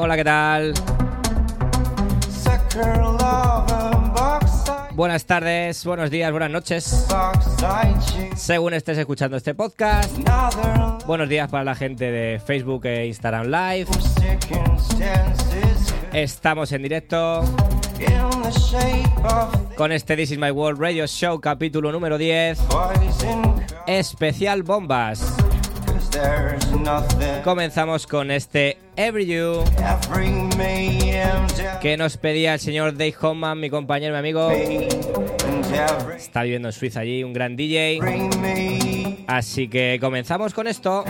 Hola, ¿qué tal? Buenas tardes, buenos días, buenas noches. Según estés escuchando este podcast. Buenos días para la gente de Facebook e Instagram Live. Estamos en directo con este This Is My World Radio Show capítulo número 10. Especial bombas. Comenzamos con este Every You que nos pedía el señor Dave Homan, mi compañero, mi amigo. Está viviendo en Suiza allí, un gran DJ. Así que comenzamos con esto.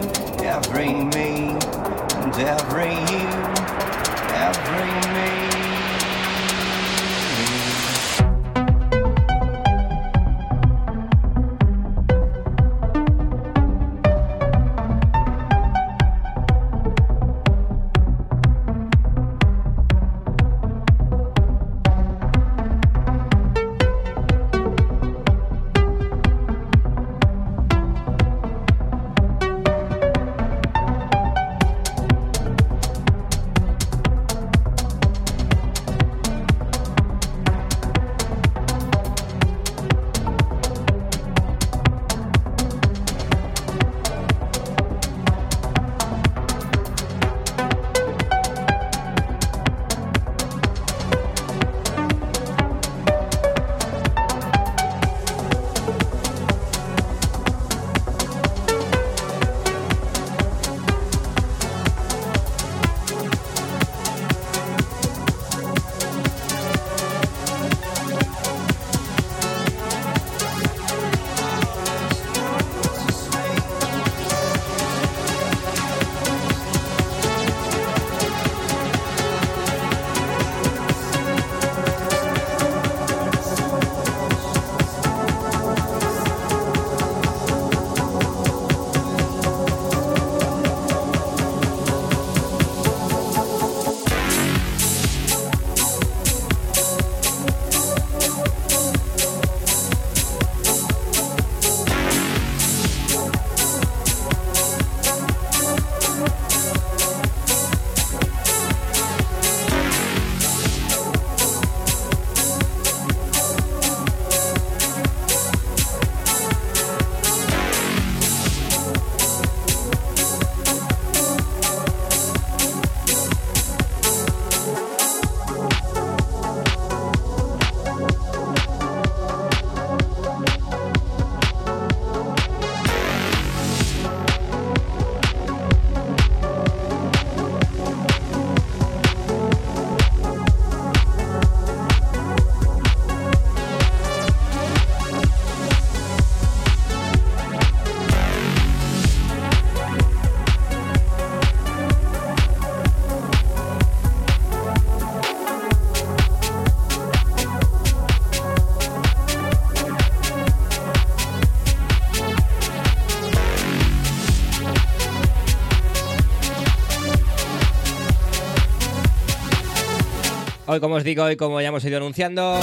Hoy, como os digo, y como ya hemos ido anunciando,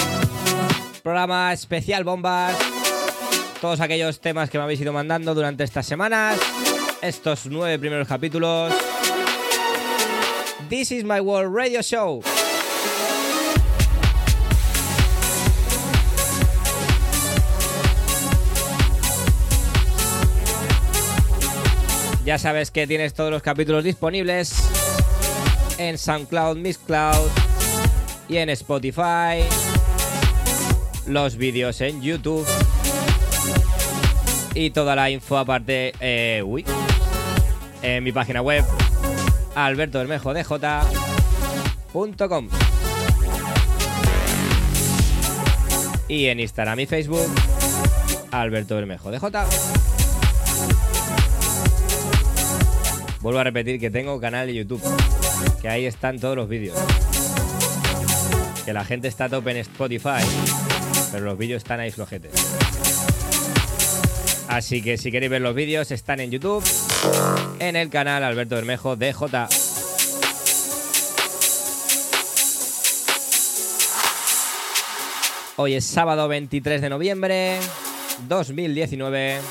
programa especial bombas. Todos aquellos temas que me habéis ido mandando durante estas semanas. Estos nueve primeros capítulos. This is my world radio show. Ya sabes que tienes todos los capítulos disponibles en SoundCloud, Mixcloud y en Spotify. Los vídeos en YouTube. Y toda la info aparte, eh, en mi página web, albertobermejodj.com. Y en Instagram y Facebook, Alberto Bermejo DJ. Vuelvo a repetir que tengo canal de YouTube, que ahí están todos los vídeos. Que la gente está top en Spotify, pero los vídeos están ahí flojetes. Así que si queréis ver los vídeos, están en YouTube, en el canal Alberto Bermejo DJ. Hoy es sábado 23 de noviembre 2019.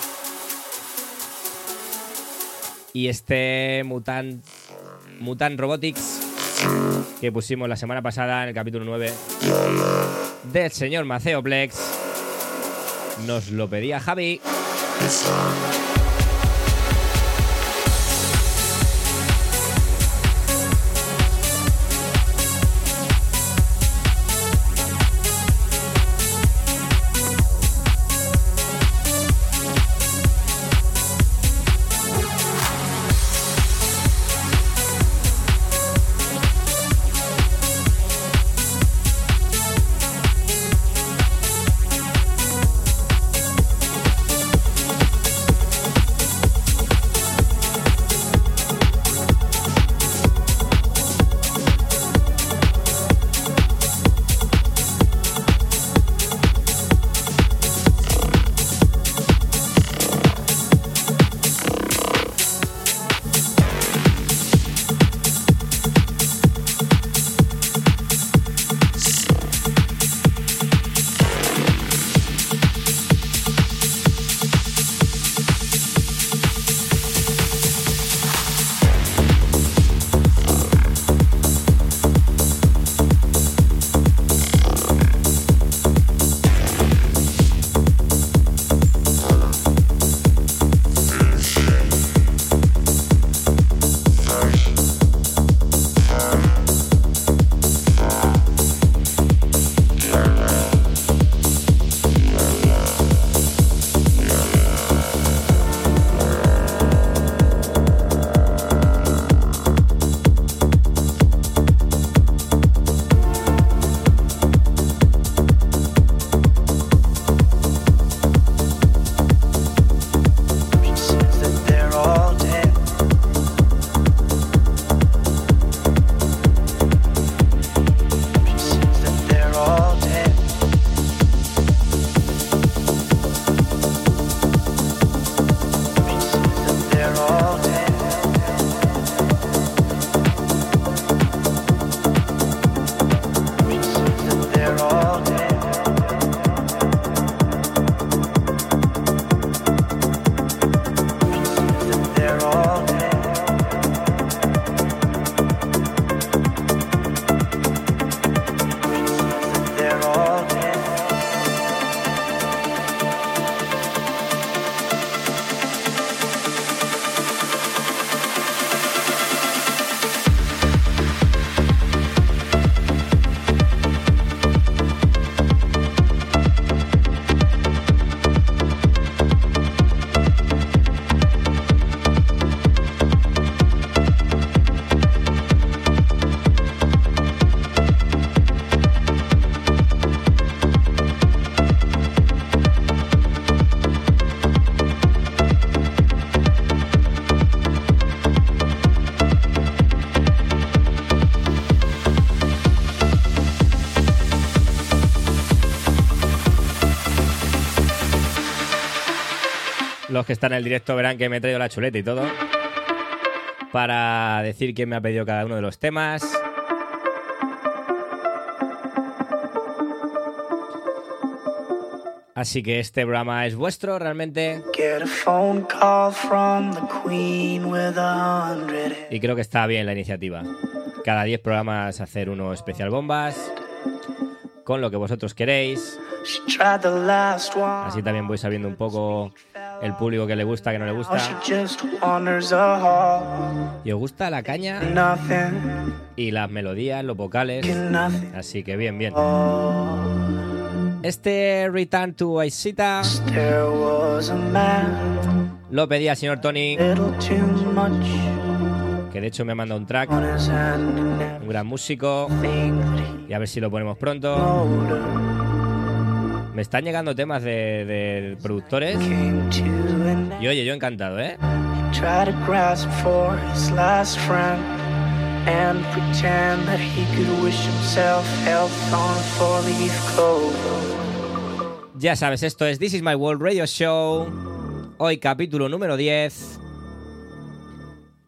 Y este Mutant, Mutant Robotics que pusimos la semana pasada en el capítulo 9 del señor Maceo Plex nos lo pedía Javi. los que están en el directo verán que me he traído la chuleta y todo. Para decir quién me ha pedido cada uno de los temas. Así que este programa es vuestro realmente. Y creo que está bien la iniciativa. Cada 10 programas hacer uno especial bombas. Con lo que vosotros queréis. Así también voy sabiendo un poco el público que le gusta, que no le gusta. Y os gusta la caña y las melodías, los vocales. Así que bien, bien. Oh, Este Return to Aisita lo pedía el señor Tony, que de hecho me manda un track, un gran músico. Y a ver si lo ponemos pronto. Me están llegando temas de, de productores. Y oye, yo encantado, ¿eh? Try to grasp for his last friend and pretend that he could wish himself health on a four-leaf clover. Ya sabes, esto es This Is My World Radio Show. Hoy capítulo número 10.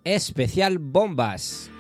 Especial bombas.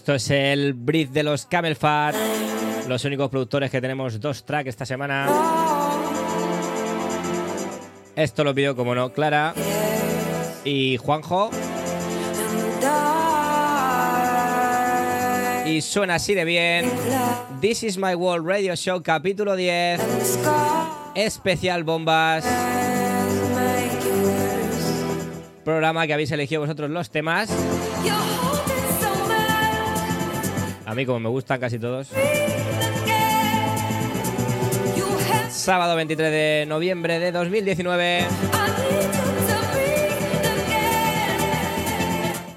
Esto es el Breathe de los Camel Fat. Los únicos productores que tenemos dos tracks esta semana. Esto lo pidió, como no, Clara. y Juanjo. Y suena así de bien. This is my world radio show capítulo 10. Especial bombas. Programa que habéis elegido vosotros los temas. Mí como me gustan casi todos. Sábado 23 de noviembre de 2019.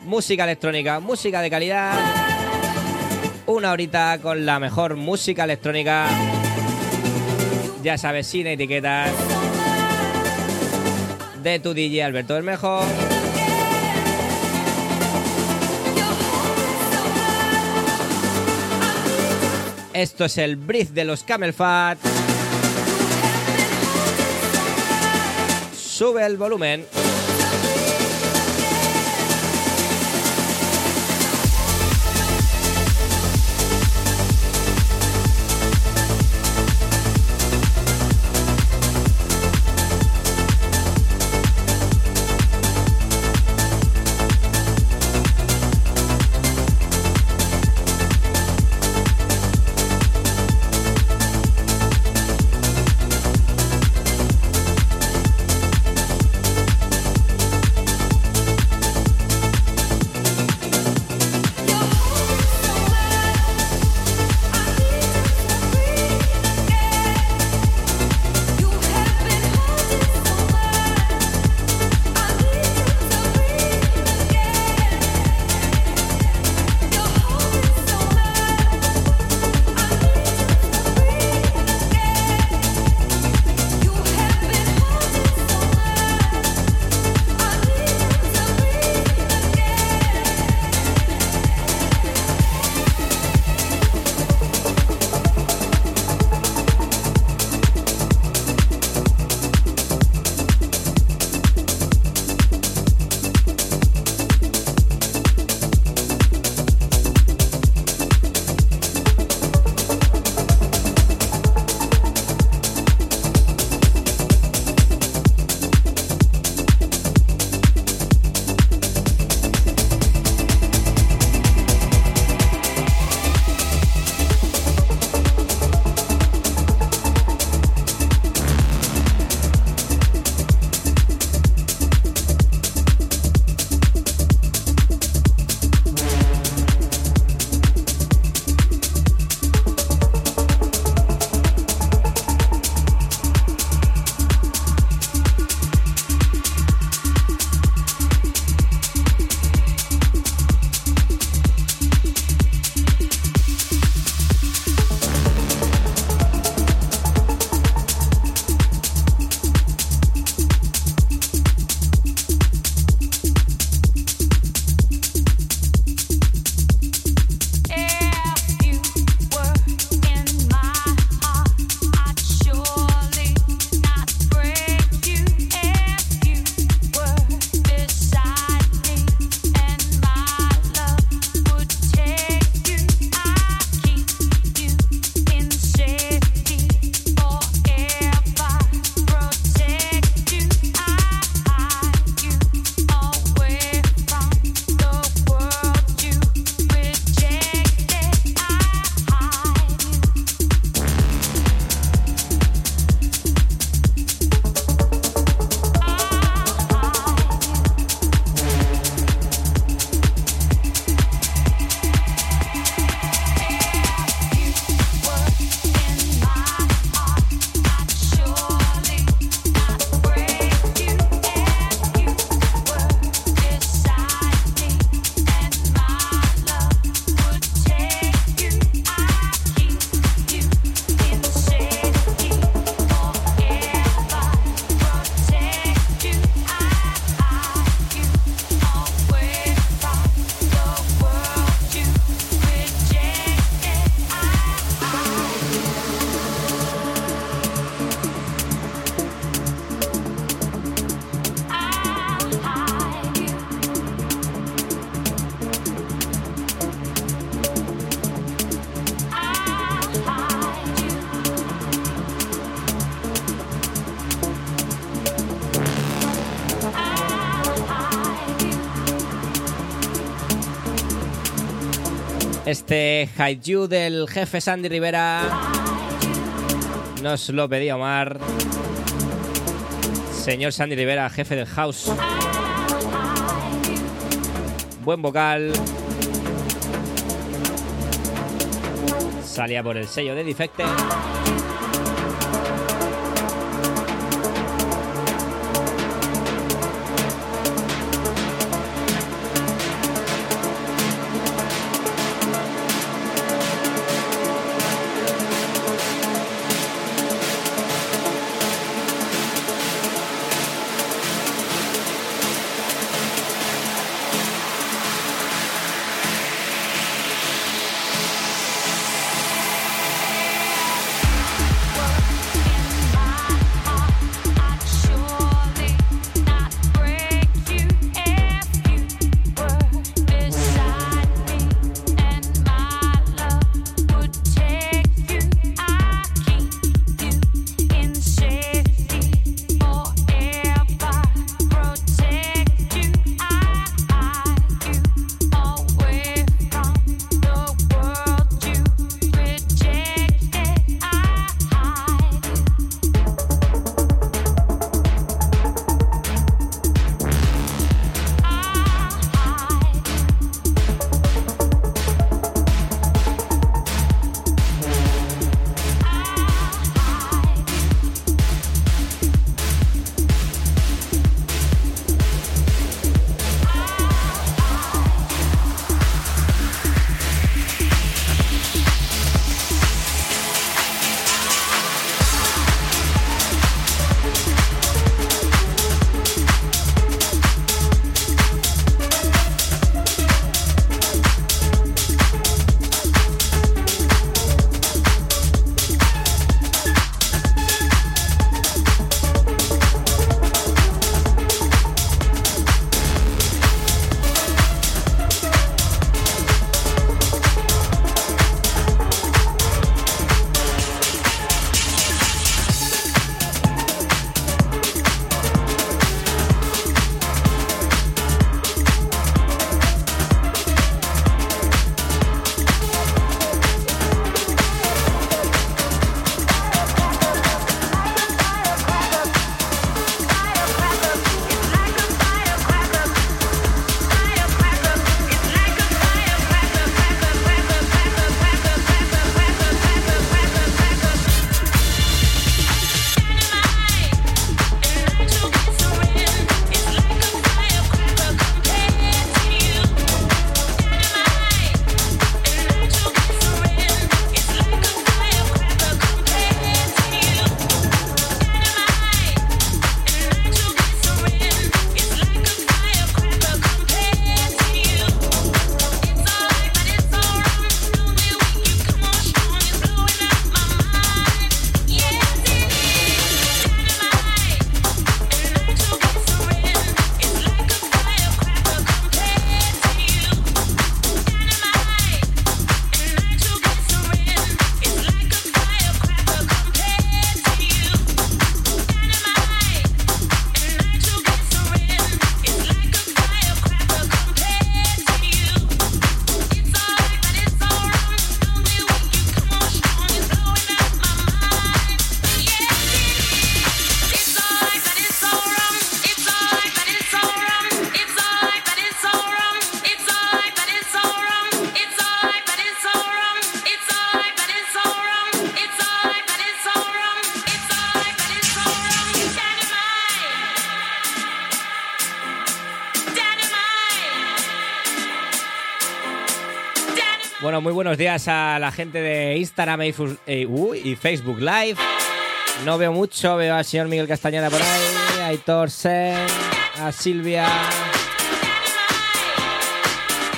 Música electrónica, música de calidad. Una horita con la mejor música electrónica. Ya sabes, sin etiquetas. De tu DJ Alberto el Mejor. Esto es el brief de los Camel Fat. Sube el volumen. Este You del jefe Sandy Rivera nos lo pedía Omar. Señor Sandy Rivera, jefe del house. Buen vocal. Salía por el sello de Defecte. Buenos días a la gente de Instagram eh, y Facebook Live. No veo mucho, veo al señor Miguel Castañeda por ahí, a Aitor Sen, a Silvia.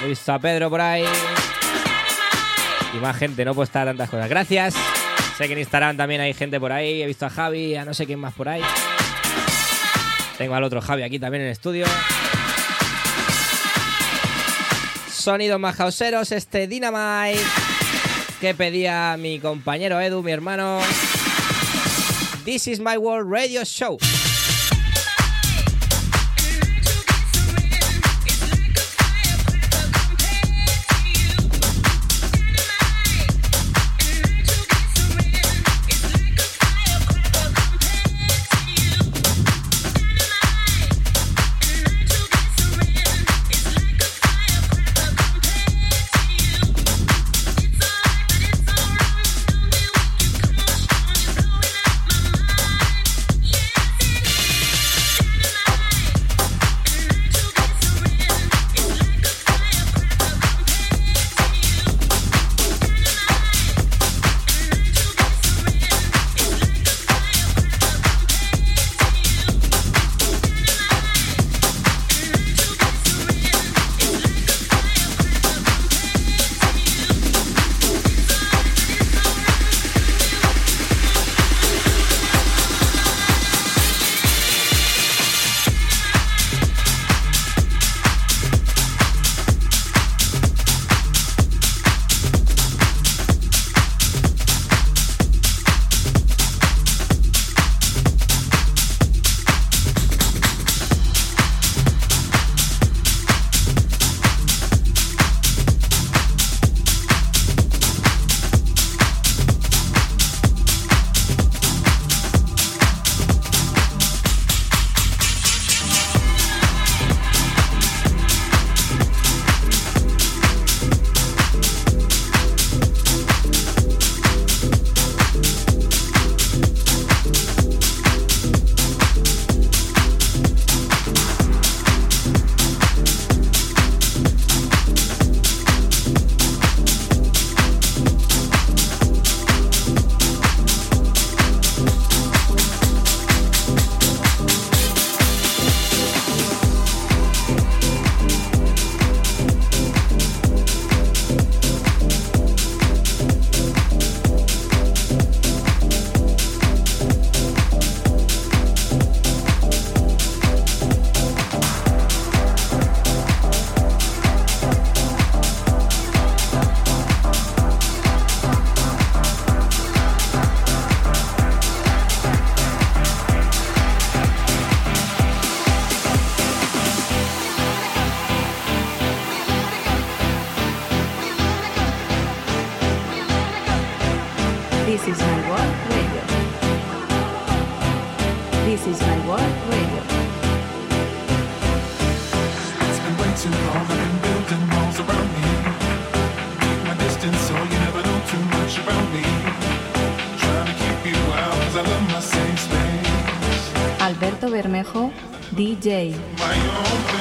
He visto a Pedro por ahí. Y más gente, no puedo estar tantas cosas. Gracias. Sé que en Instagram también hay gente por ahí. He visto a Javi, a no sé quién más por ahí. Tengo al otro Javi aquí también en el estudio. Sonidos más houseeros, este Dynamite que pedía mi compañero Edu, mi hermano. This is my world radio show. DJ.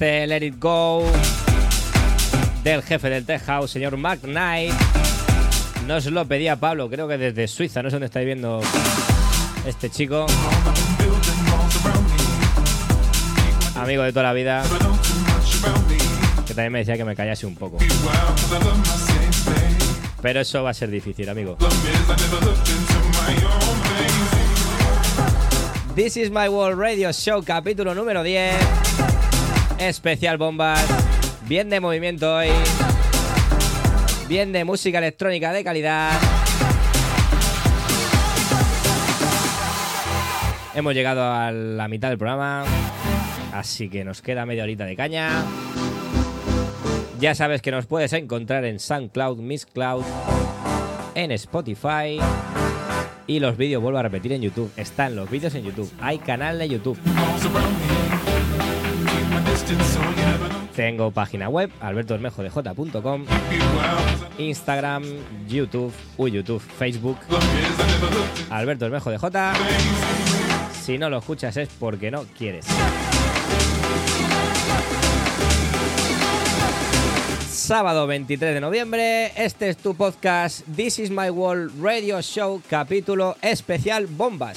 Este Let It Go del jefe del Tech House, señor Mark Knight. Nos lo pedía Pablo, creo que desde Suiza, no sé dónde estáis viendo este chico. Amigo de toda la vida, que también me decía que me callase un poco. Pero eso va a ser difícil, amigo. This is my World Radio Show, capítulo número 10. Especial bombas. Bien de movimiento hoy. Bien de música electrónica de calidad. Hemos llegado a la mitad del programa. Así que nos queda media horita de caña. Ya sabes que nos puedes encontrar en SoundCloud, Miss Cloud, en Spotify. Y los vídeos, vuelvo a repetir, en YouTube. Están los vídeos en YouTube. Hay canal de YouTube. Tengo página web, albertobermejodj.com, Instagram, YouTube, uy, YouTube, Facebook, Alberto Bermejo de J. Si no lo escuchas es porque no quieres. Sábado 23 de noviembre, este es tu podcast This is my world radio show capítulo especial bombas.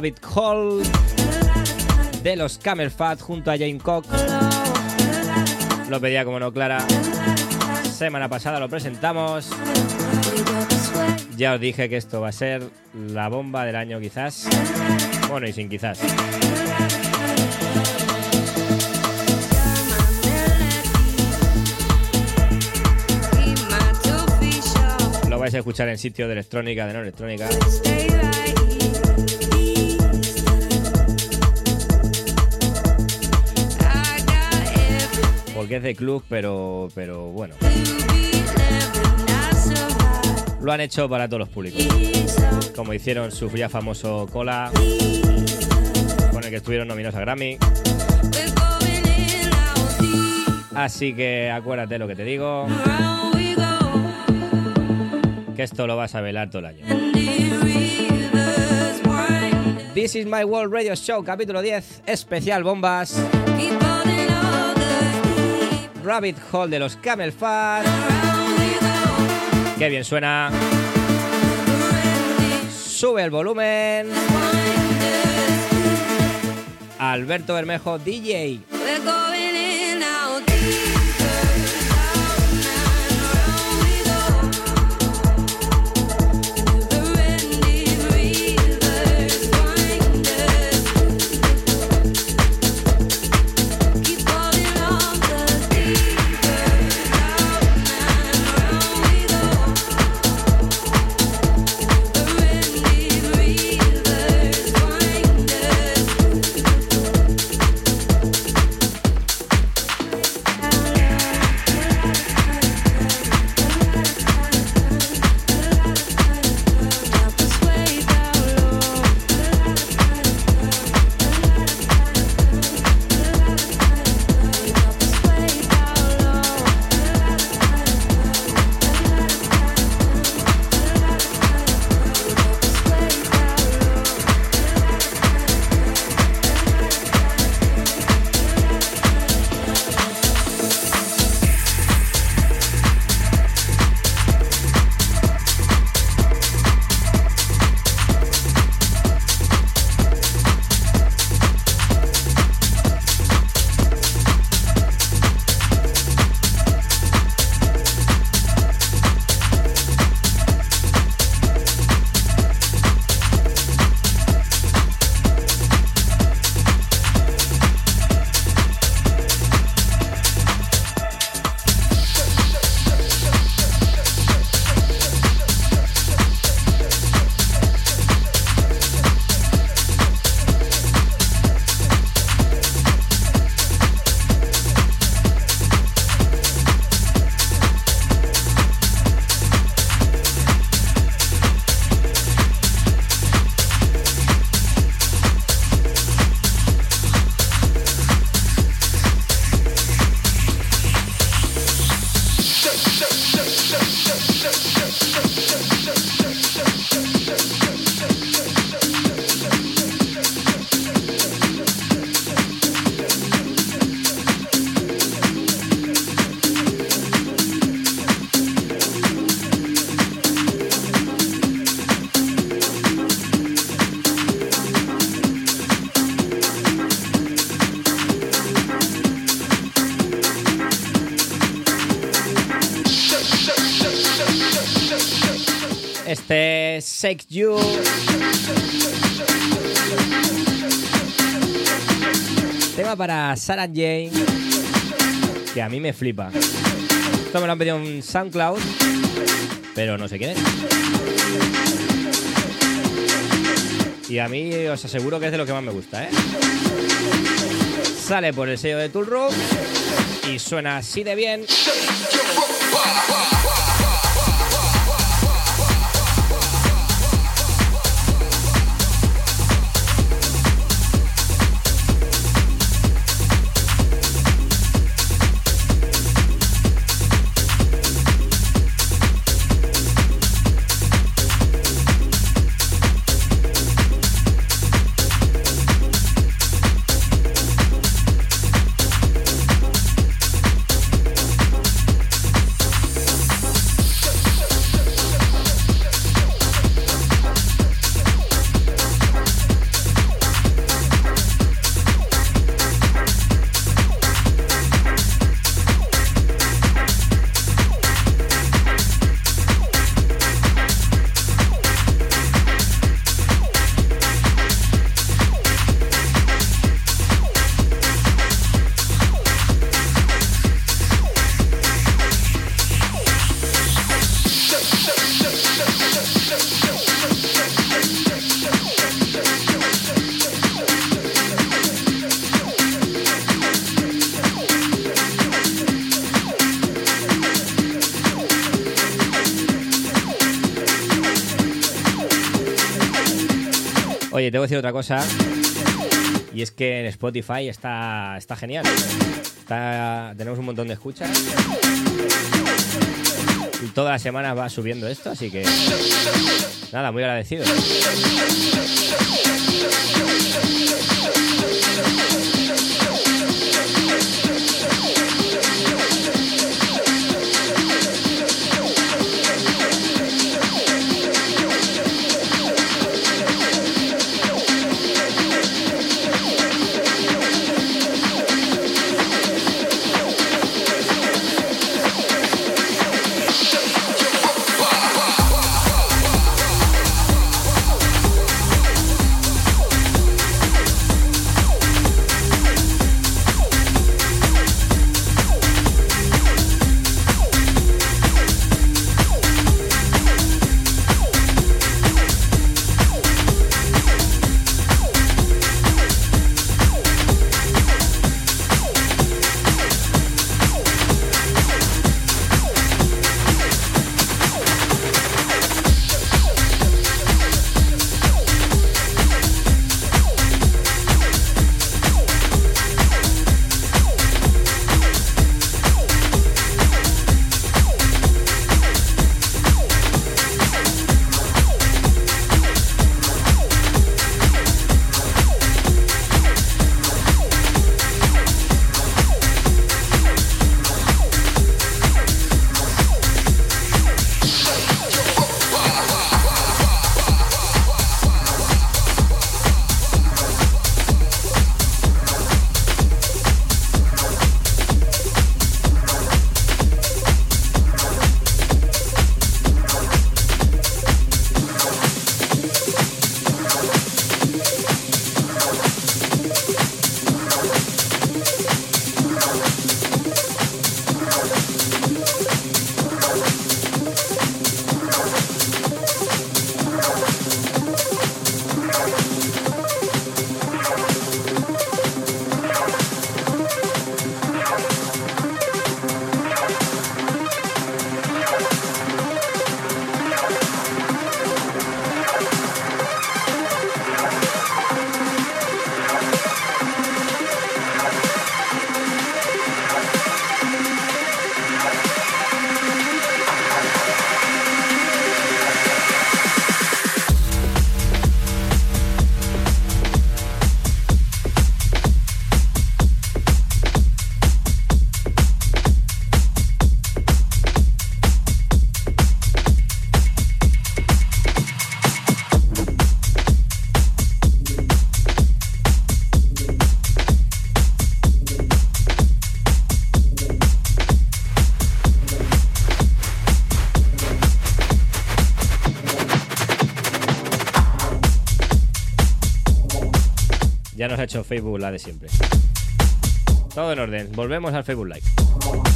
Rabbit Hole de los Camel Fat junto a Jane Cox. Lo pedía como no Clara. semana pasada lo presentamos. Ya os dije que esto va a ser la bomba del año quizás. Bueno, y sin quizás. Lo vais a escuchar en sitio de electrónica, de no electrónica. Porque es de club, pero, pero bueno. Lo han hecho para todos los públicos. Como hicieron su ya famoso Cola, con el que estuvieron nominados a Grammy. Así que acuérdate lo que te digo, que esto lo vas a velar todo el año. This is my World Radio Show, capítulo 10, especial bombas. Rabbit Hole de los Camel Fat. Qué bien suena. Sube el volumen. Alberto Bermejo, DJ. Shake You. Tema para Sarah Jane. Que a mí me flipa. Esto me lo han pedido en SoundCloud. Pero no sé quién es. Y a mí os aseguro que es de lo que más me gusta, ¿eh? Sale por el sello de Tool Room y suena así de bien. Oye, te voy a decir otra cosa. Y es que en Spotify está, está genial. Tenemos un montón de escuchas. Y todas las semanas va subiendo esto, así que. Nada, muy agradecido. Ya nos ha hecho Facebook la de siempre. Todo en orden. Volvemos al Facebook Live.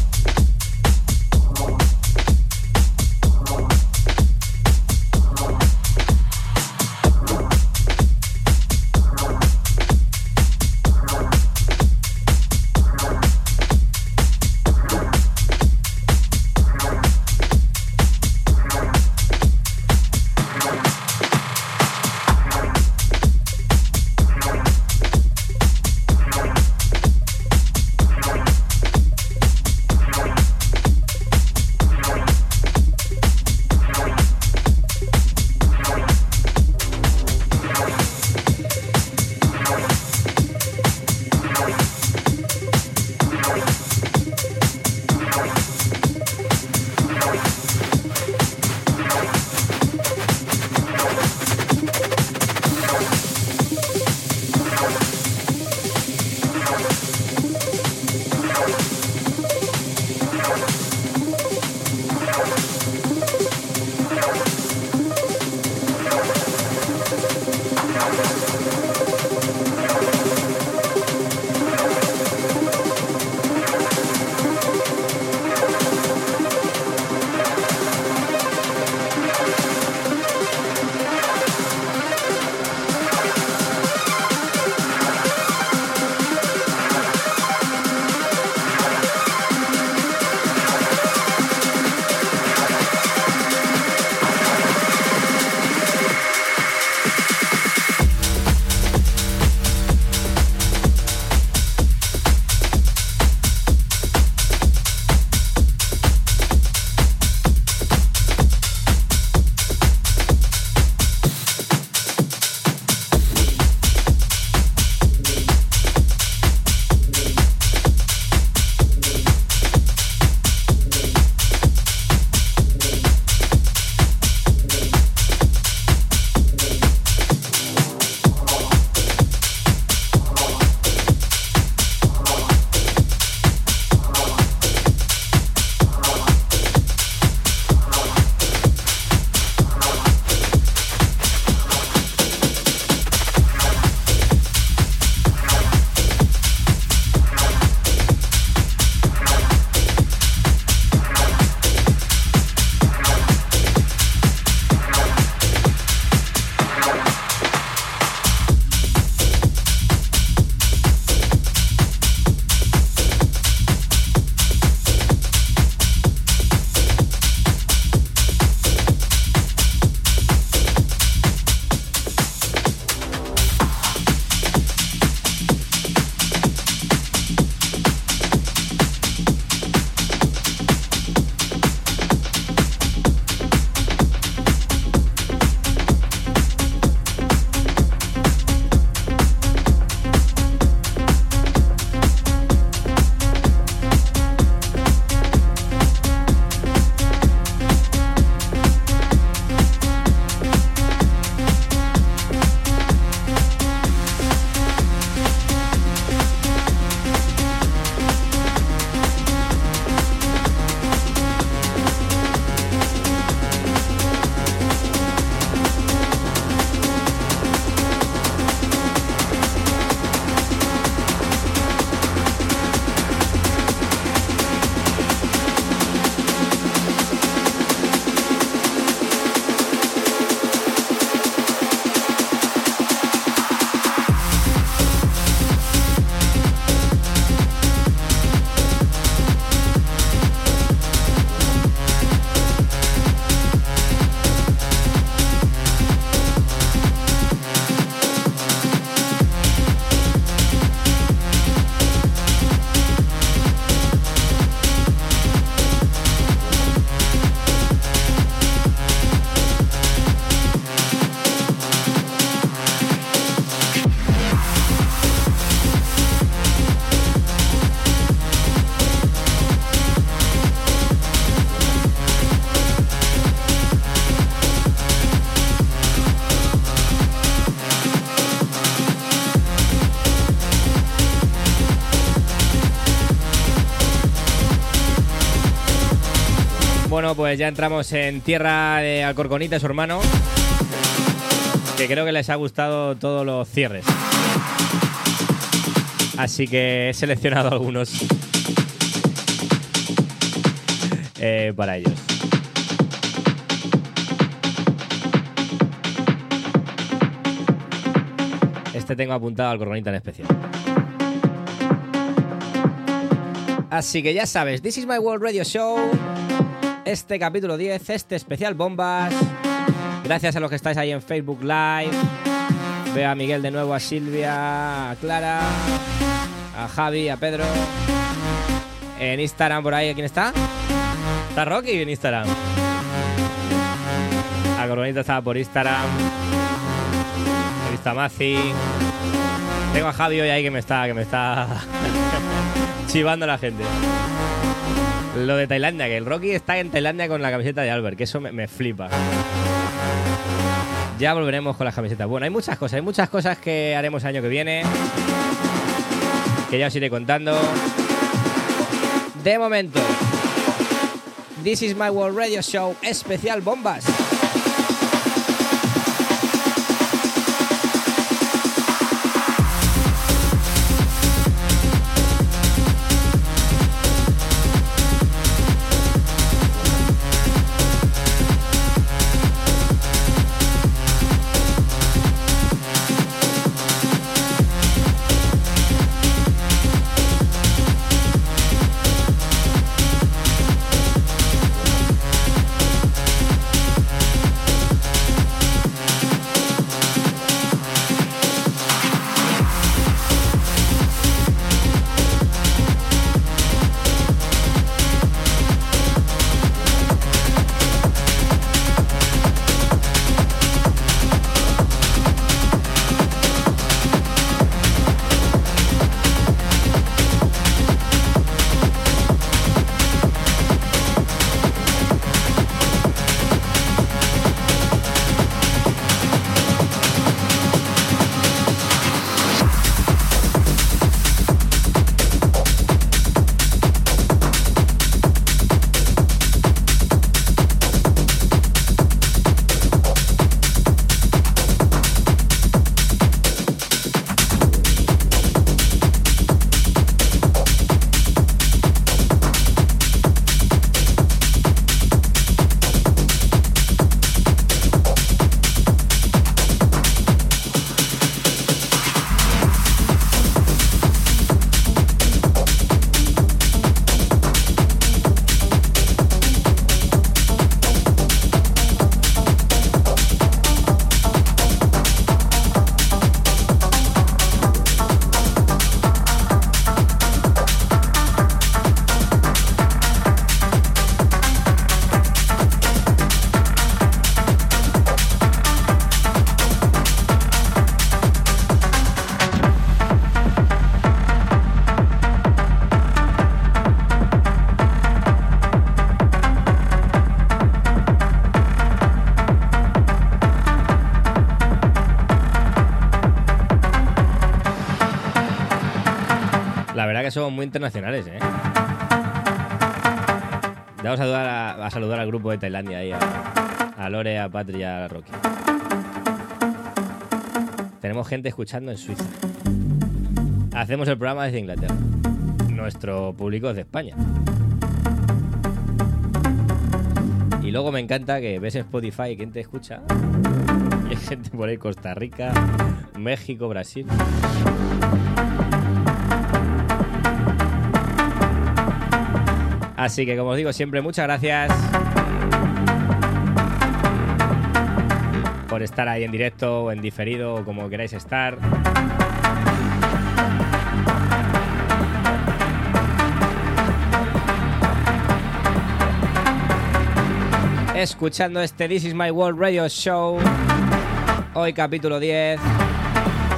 Pues ya entramos en tierra de Alcorconita, su hermano. Que creo que les ha gustado todos los cierres. Así que he seleccionado algunos eh, para ellos. Este tengo apuntado al Corgonita en especial. Así que ya sabes, This is my World Radio Show. Este capítulo 10, este especial bombas. Gracias a los que estáis ahí en Facebook Live. Veo a Miguel de nuevo, a Silvia, a Clara, a Javi, a Pedro. En Instagram por ahí, ¿quién está? Está Rocky en Instagram. A Coronita estaba por Instagram. He visto a Mazi. Tengo a Javi hoy ahí que me está, que me está chivando la gente. Lo de Tailandia, que el Rocky está en Tailandia con la camiseta de Albert, que eso me, flipa. Ya volveremos con las camisetas. Bueno, hay muchas cosas, hay muchas cosas que haremos el año que viene. Que ya os iré contando. De momento, This is my World Radio Show especial bombas. Somos muy internacionales, ¿eh? Vamos a saludar, al grupo de Tailandia ahí, a, a Lore, a Patria, a Rocky. Tenemos gente escuchando en Suiza. Hacemos el programa desde Inglaterra. Nuestro público es de España. Y luego me encanta que ves en Spotify quién te escucha. Y hay gente por ahí, Costa Rica, México, Brasil. Así que como os digo siempre, muchas gracias por estar ahí en directo o en diferido o como queráis estar. Escuchando este This is my World Radio Show. Hoy capítulo 10.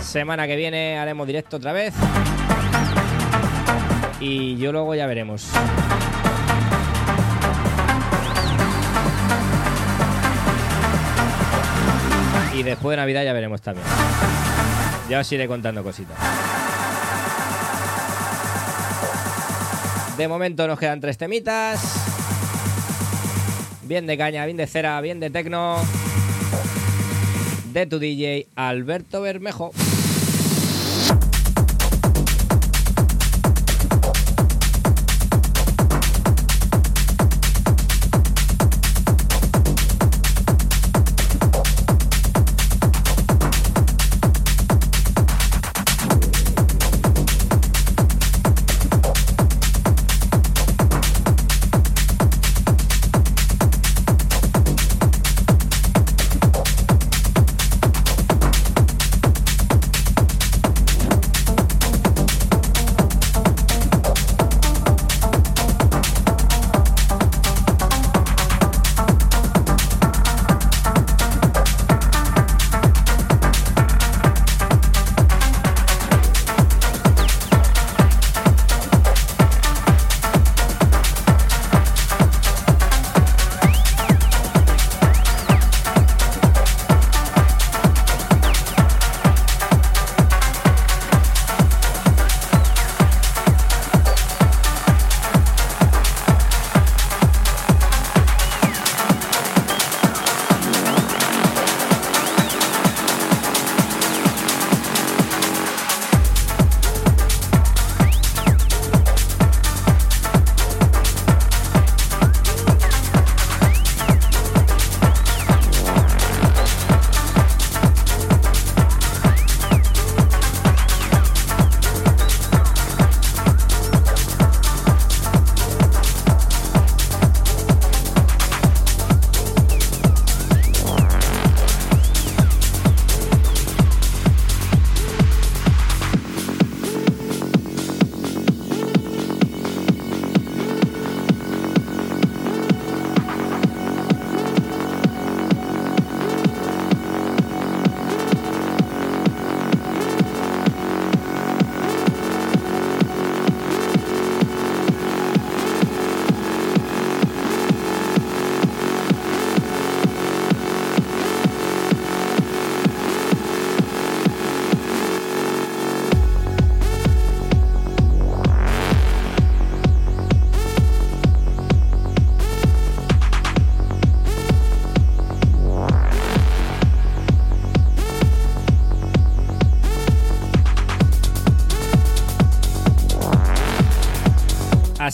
Semana que viene haremos directo otra vez. Y yo luego ya veremos. Y después de Navidad ya veremos también. Ya os iré contando cositas. De momento nos quedan tres temitas. Bien de caña, bien de cera, bien de tecno. De tu DJ Alberto Bermejo.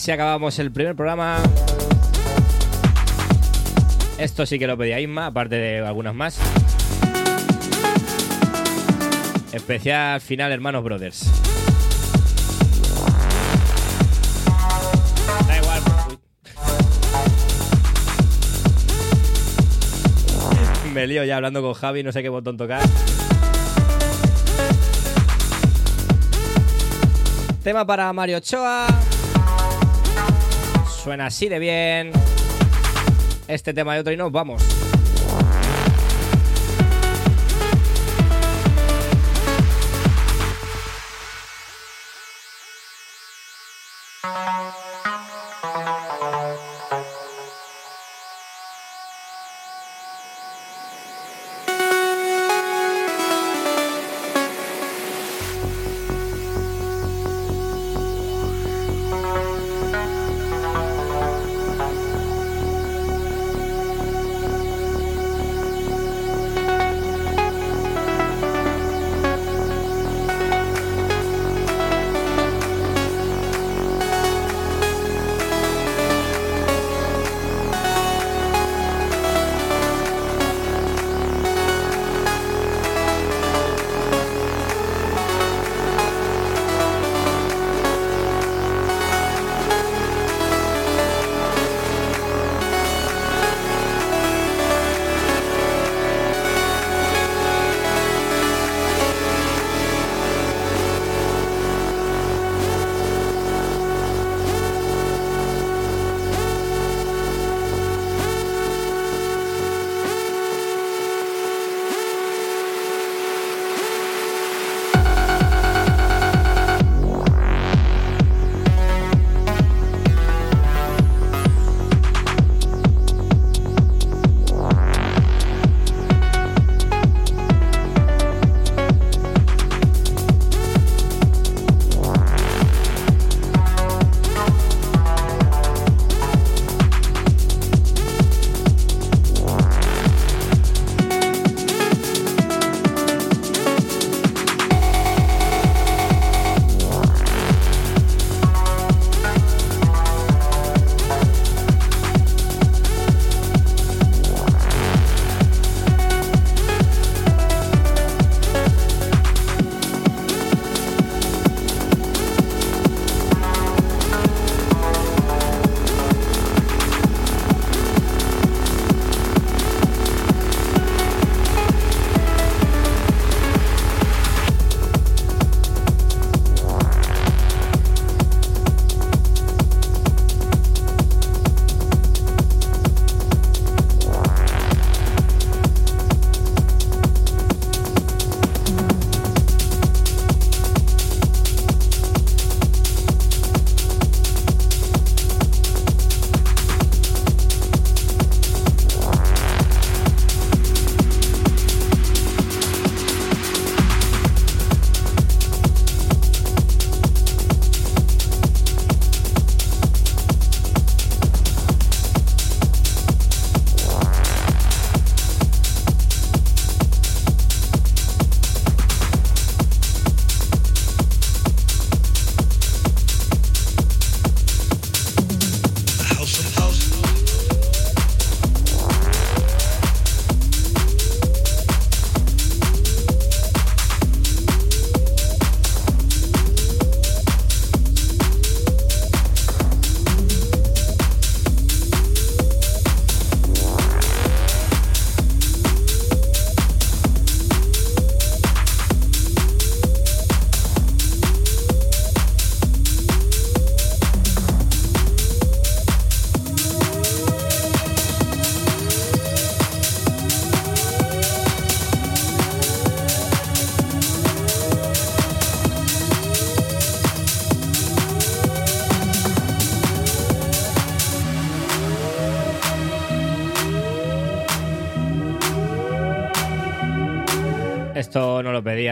Así acabamos el primer programa. Esto sí que lo pedía Isma, aparte de algunas más. Especial final Hermanos Brothers. Da igual. Me lío ya hablando con Javi, no sé qué botón tocar. Tema para Mario Ochoa. Suena así de bien. Este tema de otro y nos vamos.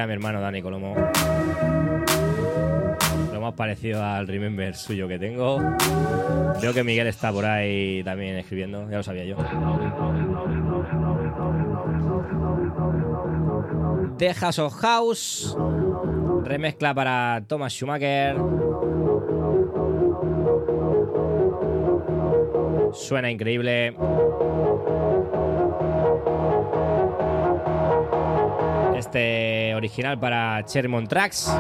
Pedía mi hermano Dani Colomo. Lo más parecido al Remember suyo que tengo. Veo que Miguel está por ahí también escribiendo, ya lo sabía yo. The House of House. Remezcla para Thomas Schumacher. Suena increíble. Este original para Chermont Tracks.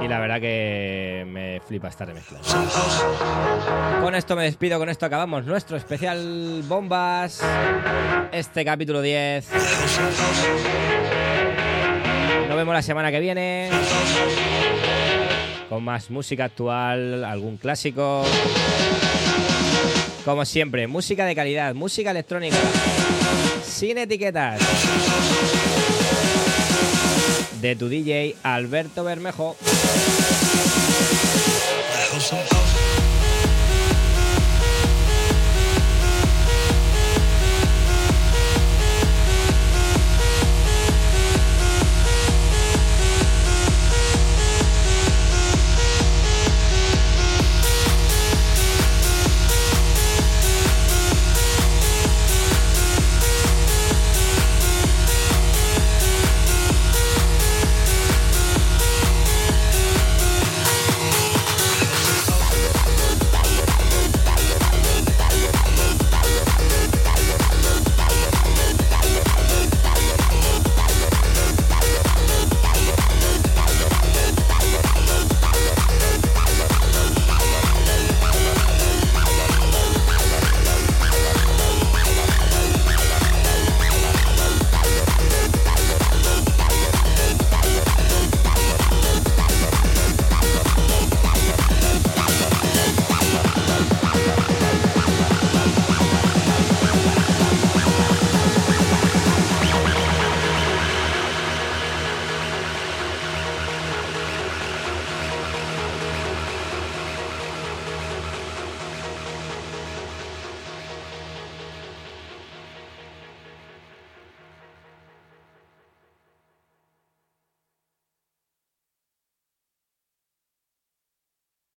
Y la verdad que me flipa esta remezcla. Con esto me despido, con esto acabamos nuestro especial bombas. Este capítulo 10. Nos vemos la semana que viene. Con más música actual, algún clásico. Como siempre, música de calidad, música electrónica. Sin etiquetas. De tu DJ Alberto Bermejo.